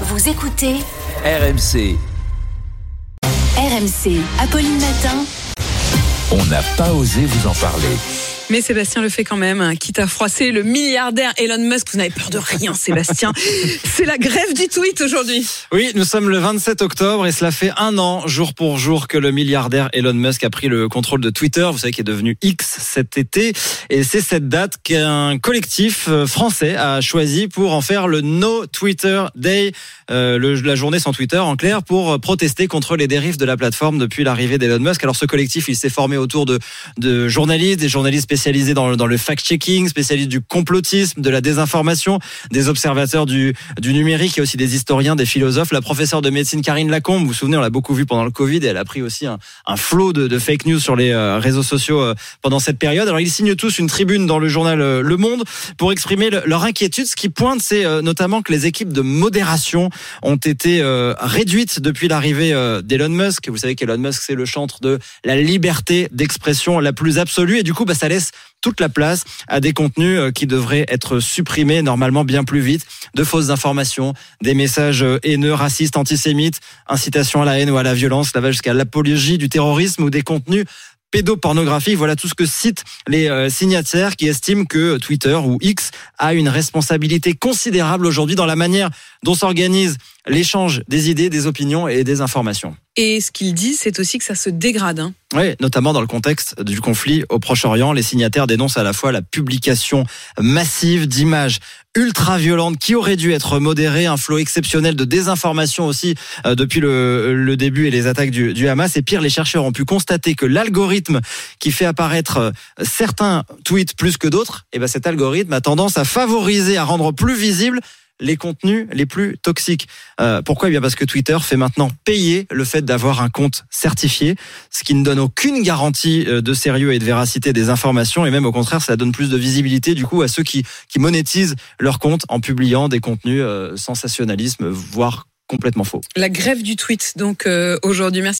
Vous écoutez RMC, RMC. Apolline Matin. on n'a pas osé vous en parler. Mais Sébastien le fait quand même, hein, quitte à froisser le milliardaire Elon Musk. Vous n'avez peur de rien, Sébastien. C'est la grève du tweet aujourd'hui. Oui, nous sommes le 27 octobre et cela fait un an, jour pour jour, que le milliardaire Elon Musk a pris le contrôle de Twitter. Vous savez qu'il est devenu X cet été. Et c'est cette date qu'un collectif euh, français a choisi pour en faire le No Twitter Day, euh, la journée sans Twitter en clair, pour euh, protester contre les dérives de la plateforme depuis l'arrivée d'Elon Musk. Alors ce collectif, il s'est formé autour de, de journalistes, des journalistes spécialisés dans, le- fact-checking, spécialistes du complotisme, de la désinformation, des observateurs du, numérique et aussi des historiens, des philosophes. La professeure de médecine Karine Lacombe, vous vous souvenez, on l'a beaucoup vu pendant le Covid et elle a pris aussi un, flot de, fake news sur les euh, réseaux sociaux euh, pendant cette période. Alors ils signent tous une tribune dans le journal euh, Le Monde pour exprimer le- leur inquiétude. Ce qui pointe, c'est notamment que les équipes de modération ont été réduites depuis l'arrivée d'Elon Musk. Vous savez qu'Elon Musk, c'est le chantre de la liberté d'expression la plus absolue et du coup, bah, ça laisse toute la place à des contenus euh, qui devraient être supprimés normalement bien plus vite, de fausses informations, des messages euh, haineux, racistes, antisémites, incitation à la haine ou à la violence, ça va jusqu'à l'apologie du terrorisme ou des contenus pédopornographiques. Voilà tout ce que citent les euh, signataires qui estiment que Twitter ou X a une responsabilité considérable aujourd'hui dans la manière dont s'organise l'échange des idées, des opinions et des informations. Et ce qu'il dit, c'est aussi que ça se dégrade. hein. Oui, notamment dans le contexte du conflit au Proche-Orient, les signataires dénoncent à la fois la publication massive d'images ultra violentes qui auraient dû être modérées, un flot exceptionnel de désinformation aussi euh, depuis le, le début et les attaques du, du Hamas. Et pire, les chercheurs ont pu constater que l'algorithme qui fait apparaître euh, certains tweets plus que d'autres, et ben cet algorithme a tendance à favoriser, à rendre plus visibles les contenus les plus toxiques. Euh, pourquoi? Eh bien parce que Twitter fait maintenant payer le fait d'avoir un compte certifié, ce qui ne donne aucune garantie euh, de sérieux et de véracité des informations, et même au contraire, ça donne plus de visibilité du coup à ceux qui, qui monétisent leur compte en publiant des contenus euh, sensationnalisme, voire complètement faux. La grève du tweet, donc euh, aujourd'hui. Merci.